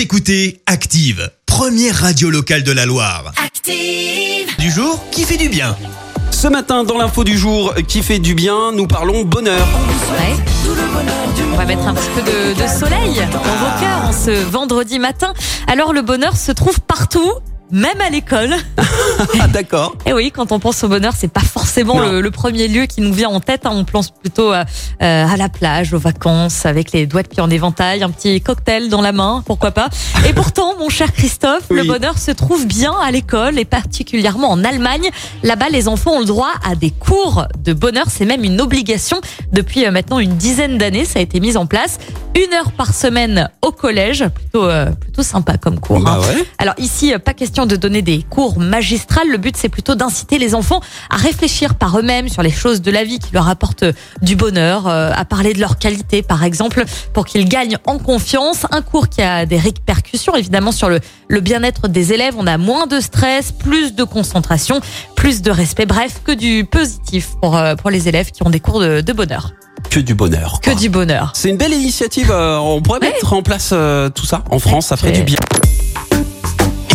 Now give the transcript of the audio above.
Vous écoutez Active, première radio locale de la Loire. Active. Du jour qui fait du bien. Ce matin, dans l'info du jour qui fait du bien, nous parlons bonheur. Ouais. On va mettre un petit peu de, de soleil dans vos cœurs en ce vendredi matin. Alors le bonheur se trouve partout. Même à l'école. Ah d'accord. Et oui, quand on pense au bonheur, c'est pas forcément le, le premier lieu qui nous vient en tête. hein. On pense plutôt à, euh, à la plage, aux vacances, avec les doigts de pied en éventail, un petit cocktail dans la main, pourquoi pas. Et pourtant, mon cher Christophe, le bonheur se trouve bien à l'école et particulièrement en Allemagne. Là-bas, les enfants ont le droit à des cours de bonheur. C'est même une obligation depuis euh, maintenant une dizaine d'années. Ça a été mis en place. Une heure par semaine au collège. Plutôt, euh, plutôt sympa comme cours. hein. Bah ouais. Alors ici, euh, pas question de donner des cours magistrales. Le but, c'est plutôt d'inciter les enfants à réfléchir par eux-mêmes sur les choses de la vie qui leur apportent euh, du bonheur, euh, à parler de leurs qualités, par exemple, pour qu'ils gagnent en confiance. Un cours qui a des répercussions, évidemment, sur le, le bien-être des élèves. On a moins de stress, plus de concentration, plus de respect. Bref, que du positif pour, euh, pour les élèves qui ont des cours de, de bonheur. Que du bonheur. Que du bonheur. C'est une belle initiative. euh, on pourrait Ouais. mettre en place euh, tout ça en France. Ça ferait Ouais. du bien.